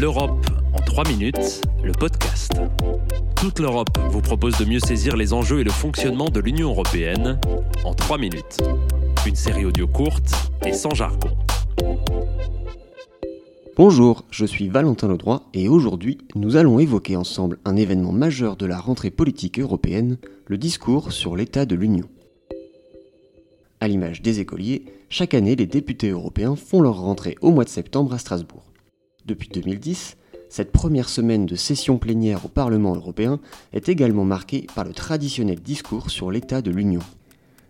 L'Europe en 3 minutes, le podcast. Toute l'Europe vous propose de mieux saisir les enjeux et le fonctionnement de l'Union européenne en 3 minutes. Une série audio courte et sans jargon. Bonjour, je suis Valentin Ledroit et aujourd'hui nous allons évoquer ensemble un événement majeur de la rentrée politique européenne, le discours sur l'état de l'Union. À l'image des écoliers, chaque année les députés européens font leur rentrée au mois de septembre à Strasbourg. Depuis 2010, cette première semaine de session plénière au Parlement européen est également marquée par le traditionnel discours sur l'état de l'Union.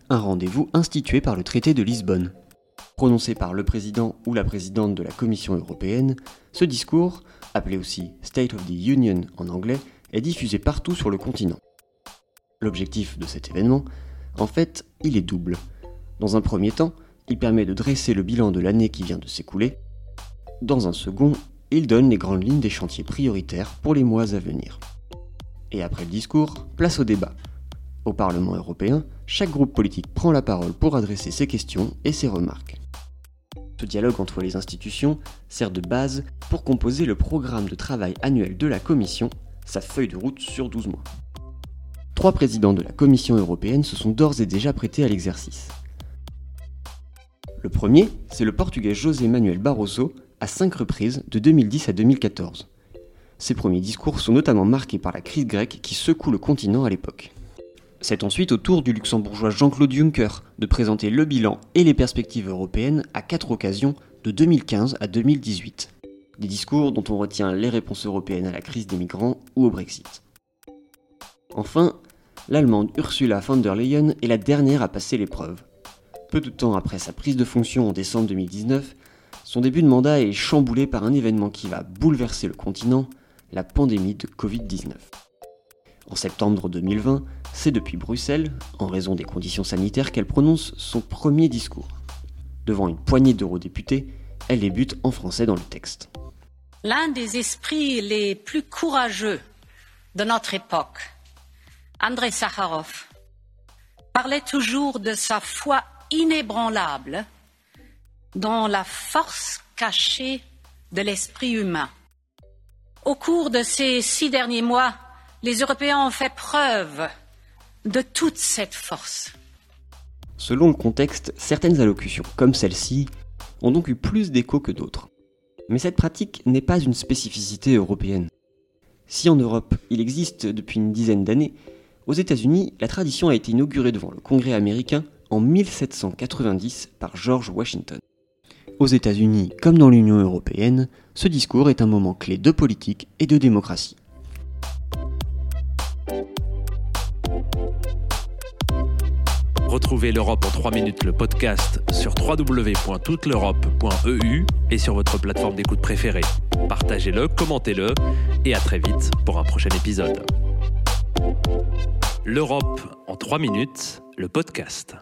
Un rendez-vous institué par le traité de Lisbonne. Prononcé par le président ou la présidente de la Commission européenne, ce discours, appelé aussi State of the Union en anglais, est diffusé partout sur le continent. L'objectif de cet événement, en fait, il est double. Dans un premier temps, il permet de dresser le bilan de l'année qui vient de s'écouler, dans un second, il donne les grandes lignes des chantiers prioritaires pour les mois à venir. Et après le discours, place au débat. Au Parlement européen, chaque groupe politique prend la parole pour adresser ses questions et ses remarques. Ce dialogue entre les institutions sert de base pour composer le programme de travail annuel de la Commission, sa feuille de route sur 12 mois. Trois présidents de la Commission européenne se sont d'ores et déjà prêtés à l'exercice. Le premier, c'est le portugais José Manuel Barroso, à cinq reprises de 2010 à 2014. Ses premiers discours sont notamment marqués par la crise grecque qui secoue le continent à l'époque. C'est ensuite au tour du luxembourgeois Jean-Claude Juncker de présenter le bilan et les perspectives européennes à quatre occasions de 2015 à 2018. Des discours dont on retient les réponses européennes à la crise des migrants ou au Brexit. Enfin, l'Allemande Ursula von der Leyen est la dernière à passer l'épreuve. Peu de temps après sa prise de fonction en décembre 2019, son début de mandat est chamboulé par un événement qui va bouleverser le continent, la pandémie de Covid-19. En septembre 2020, c'est depuis Bruxelles, en raison des conditions sanitaires, qu'elle prononce son premier discours. Devant une poignée d'eurodéputés, elle débute en français dans le texte. L'un des esprits les plus courageux de notre époque, Andrei Sakharov, parlait toujours de sa foi inébranlable dans la force cachée de l'esprit humain. Au cours de ces six derniers mois, les Européens ont fait preuve de toute cette force. Selon le contexte, certaines allocutions, comme celle-ci, ont donc eu plus d'écho que d'autres. Mais cette pratique n'est pas une spécificité européenne. Si en Europe, il existe depuis une dizaine d'années, aux États-Unis, la tradition a été inaugurée devant le Congrès américain en 1790 par George Washington. Aux États-Unis comme dans l'Union européenne, ce discours est un moment clé de politique et de démocratie. Retrouvez l'Europe en 3 minutes, le podcast sur www.touteleurope.eu et sur votre plateforme d'écoute préférée. Partagez-le, commentez-le et à très vite pour un prochain épisode. L'Europe en 3 minutes, le podcast.